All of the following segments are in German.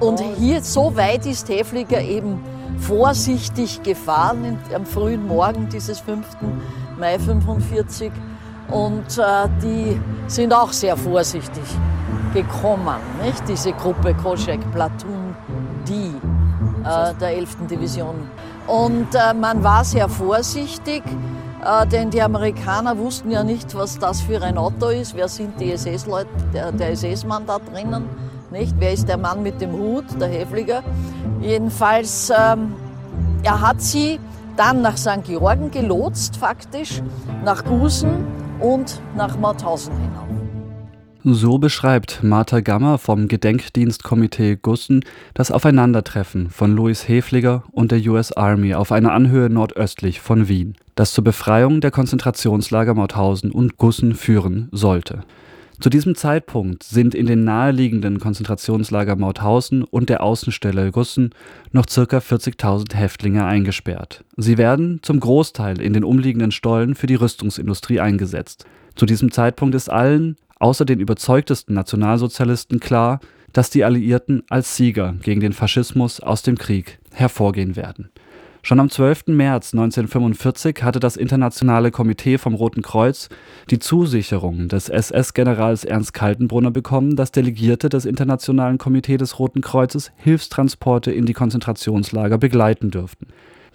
Und hier so weit ist Häfliger eben vorsichtig gefahren am frühen Morgen dieses 5. Mai 45 und äh, die sind auch sehr vorsichtig gekommen, nicht? diese Gruppe Koschek Platoon D äh, der 11. Division. Und äh, man war sehr vorsichtig, äh, denn die Amerikaner wussten ja nicht, was das für ein Auto ist. Wer sind die SS-Leute, der, der SS-Mann da drinnen? Nicht? Wer ist der Mann mit dem Hut, der Häfliger? Jedenfalls, ähm, er hat sie dann nach St. Georgen gelotst, faktisch, nach Gusen und nach Mauthausen hinauf. So beschreibt Martha Gammer vom Gedenkdienstkomitee Gussen das Aufeinandertreffen von Louis Hefliger und der US Army auf einer Anhöhe nordöstlich von Wien, das zur Befreiung der Konzentrationslager Mauthausen und Gussen führen sollte. Zu diesem Zeitpunkt sind in den naheliegenden Konzentrationslager Mauthausen und der Außenstelle Gussen noch ca. 40.000 Häftlinge eingesperrt. Sie werden zum Großteil in den umliegenden Stollen für die Rüstungsindustrie eingesetzt. Zu diesem Zeitpunkt ist allen, außer den überzeugtesten Nationalsozialisten klar, dass die Alliierten als Sieger gegen den Faschismus aus dem Krieg hervorgehen werden. Schon am 12. März 1945 hatte das Internationale Komitee vom Roten Kreuz die Zusicherung des SS-Generals Ernst Kaltenbrunner bekommen, dass Delegierte des Internationalen Komitee des Roten Kreuzes Hilfstransporte in die Konzentrationslager begleiten dürften.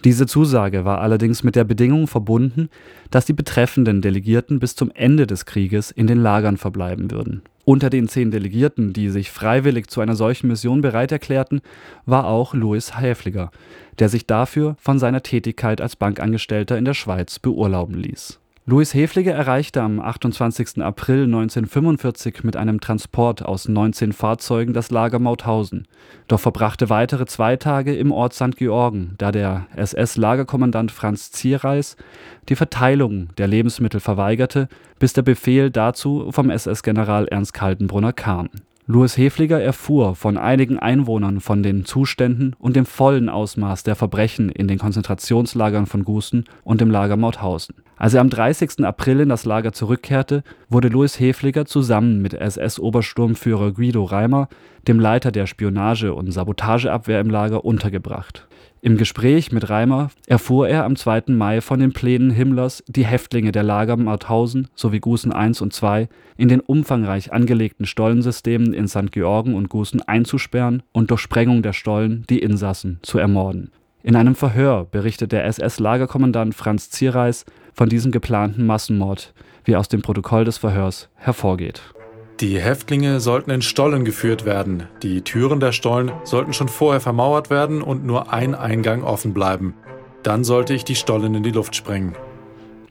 Diese Zusage war allerdings mit der Bedingung verbunden, dass die betreffenden Delegierten bis zum Ende des Krieges in den Lagern verbleiben würden. Unter den zehn Delegierten, die sich freiwillig zu einer solchen Mission bereit erklärten, war auch Louis Häfliger, der sich dafür von seiner Tätigkeit als Bankangestellter in der Schweiz beurlauben ließ Louis Hefliger erreichte am 28. April 1945 mit einem Transport aus 19 Fahrzeugen das Lager Mauthausen, doch verbrachte weitere zwei Tage im Ort St. Georgen, da der SS-Lagerkommandant Franz Zierreis die Verteilung der Lebensmittel verweigerte, bis der Befehl dazu vom SS-General Ernst Kaltenbrunner kam Louis Hefliger erfuhr von einigen Einwohnern von den Zuständen und dem vollen Ausmaß der Verbrechen in den Konzentrationslagern von Gusen und dem Lager Mauthausen. Als er am 30. April in das Lager zurückkehrte, wurde Louis Hefliger zusammen mit SS-Obersturmführer Guido Reimer, dem Leiter der Spionage und Sabotageabwehr im Lager, untergebracht im Gespräch mit Reimer erfuhr er am 2. Mai von den Plänen Himmlers, die Häftlinge der Lager Mauthausen sowie Gusen I und II in den umfangreich angelegten Stollensystemen in St. Georgen und Gusen einzusperren und durch Sprengung der Stollen die Insassen zu ermorden. In einem Verhör berichtet der SS-Lagerkommandant Franz Zierreis von diesem geplanten Massenmord, wie aus dem Protokoll des Verhörs hervorgeht die Häftlinge sollten in Stollen geführt werden. Die Türen der Stollen sollten schon vorher vermauert werden und nur ein Eingang offen bleiben. Dann sollte ich die Stollen in die Luft sprengen.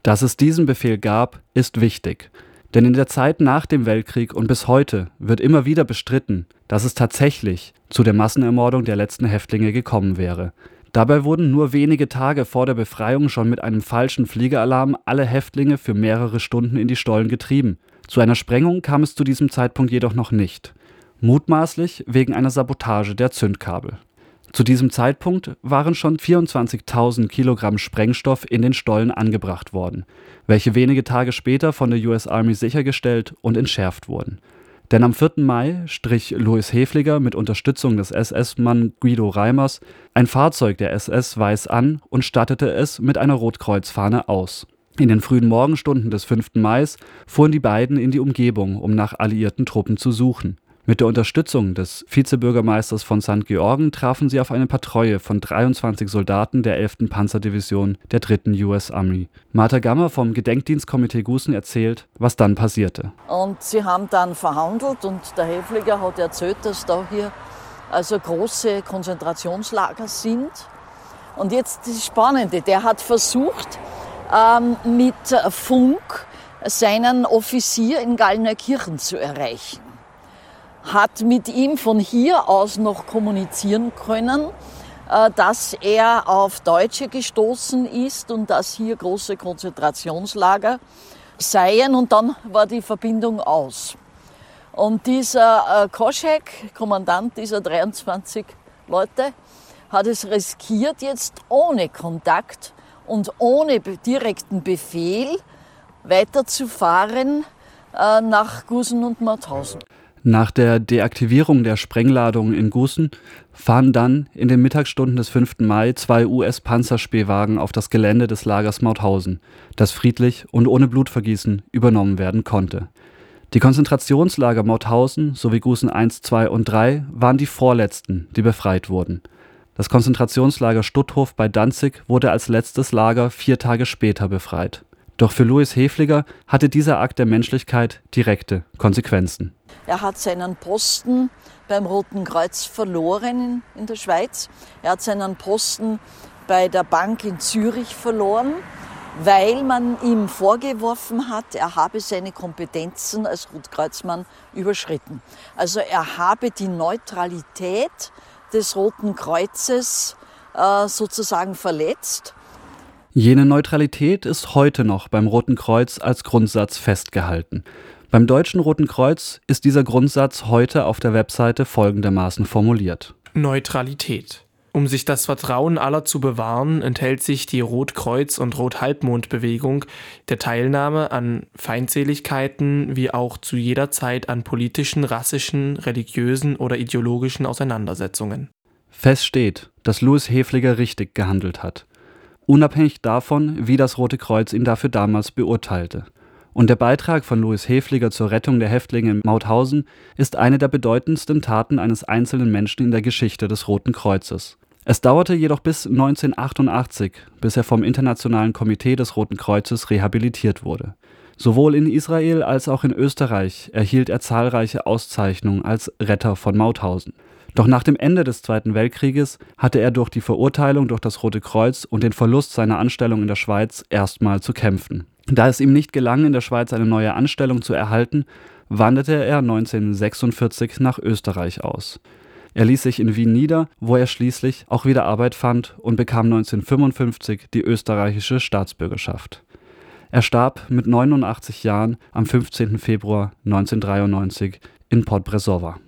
Dass es diesen Befehl gab, ist wichtig. Denn in der Zeit nach dem Weltkrieg und bis heute wird immer wieder bestritten, dass es tatsächlich zu der Massenermordung der letzten Häftlinge gekommen wäre. Dabei wurden nur wenige Tage vor der Befreiung schon mit einem falschen Fliegeralarm alle Häftlinge für mehrere Stunden in die Stollen getrieben zu einer Sprengung kam es zu diesem Zeitpunkt jedoch noch nicht, mutmaßlich wegen einer Sabotage der Zündkabel. Zu diesem Zeitpunkt waren schon 24.000 Kilogramm Sprengstoff in den Stollen angebracht worden, welche wenige Tage später von der US Army sichergestellt und entschärft wurden. Denn am 4. Mai strich Louis Hefliger mit Unterstützung des SS-Mann Guido Reimers ein Fahrzeug der SS weiß an und stattete es mit einer Rotkreuzfahne aus in den frühen Morgenstunden des 5. Mai fuhren die beiden in die Umgebung, um nach alliierten Truppen zu suchen. Mit der Unterstützung des Vizebürgermeisters von St. Georgen trafen sie auf eine Patrouille von 23 Soldaten der 11. Panzerdivision der 3. US Army. Martha Gammer vom Gedenkdienstkomitee Gusen erzählt, was dann passierte. Und sie haben dann verhandelt und der Häfliger hat erzählt, dass da hier also große Konzentrationslager sind. Und jetzt das Spannende, der hat versucht, ähm, mit Funk seinen Offizier in Gallnerkirchen zu erreichen. Hat mit ihm von hier aus noch kommunizieren können, äh, dass er auf Deutsche gestoßen ist und dass hier große Konzentrationslager seien und dann war die Verbindung aus. Und dieser äh, Koschek, Kommandant dieser 23 Leute, hat es riskiert, jetzt ohne Kontakt und ohne direkten Befehl weiterzufahren äh, nach Gusen und Mauthausen. Nach der Deaktivierung der Sprengladungen in Gusen fahren dann in den Mittagsstunden des 5. Mai zwei US-Panzerspähwagen auf das Gelände des Lagers Mauthausen, das friedlich und ohne Blutvergießen übernommen werden konnte. Die Konzentrationslager Mauthausen sowie Gusen 1, 2 und 3 waren die vorletzten, die befreit wurden. Das Konzentrationslager Stutthof bei Danzig wurde als letztes Lager vier Tage später befreit. Doch für Louis Hefliger hatte dieser Akt der Menschlichkeit direkte Konsequenzen. Er hat seinen Posten beim Roten Kreuz verloren in der Schweiz. Er hat seinen Posten bei der Bank in Zürich verloren, weil man ihm vorgeworfen hat, er habe seine Kompetenzen als Rotkreuzmann überschritten. Also er habe die Neutralität des Roten Kreuzes äh, sozusagen verletzt. Jene Neutralität ist heute noch beim Roten Kreuz als Grundsatz festgehalten. Beim Deutschen Roten Kreuz ist dieser Grundsatz heute auf der Webseite folgendermaßen formuliert. Neutralität. Um sich das Vertrauen aller zu bewahren, enthält sich die Rotkreuz- und Rothalbmondbewegung der Teilnahme an Feindseligkeiten wie auch zu jeder Zeit an politischen, rassischen, religiösen oder ideologischen Auseinandersetzungen. Fest steht, dass Louis Hefliger richtig gehandelt hat. Unabhängig davon, wie das Rote Kreuz ihn dafür damals beurteilte. Und der Beitrag von Louis Hefliger zur Rettung der Häftlinge in Mauthausen ist eine der bedeutendsten Taten eines einzelnen Menschen in der Geschichte des Roten Kreuzes. Es dauerte jedoch bis 1988, bis er vom Internationalen Komitee des Roten Kreuzes rehabilitiert wurde. Sowohl in Israel als auch in Österreich erhielt er zahlreiche Auszeichnungen als Retter von Mauthausen. Doch nach dem Ende des Zweiten Weltkrieges hatte er durch die Verurteilung durch das Rote Kreuz und den Verlust seiner Anstellung in der Schweiz erstmal zu kämpfen. Da es ihm nicht gelang, in der Schweiz eine neue Anstellung zu erhalten, wanderte er 1946 nach Österreich aus. Er ließ sich in Wien nieder, wo er schließlich auch wieder Arbeit fand und bekam 1955 die österreichische Staatsbürgerschaft. Er starb mit 89 Jahren am 15. Februar 1993 in Port Brezowa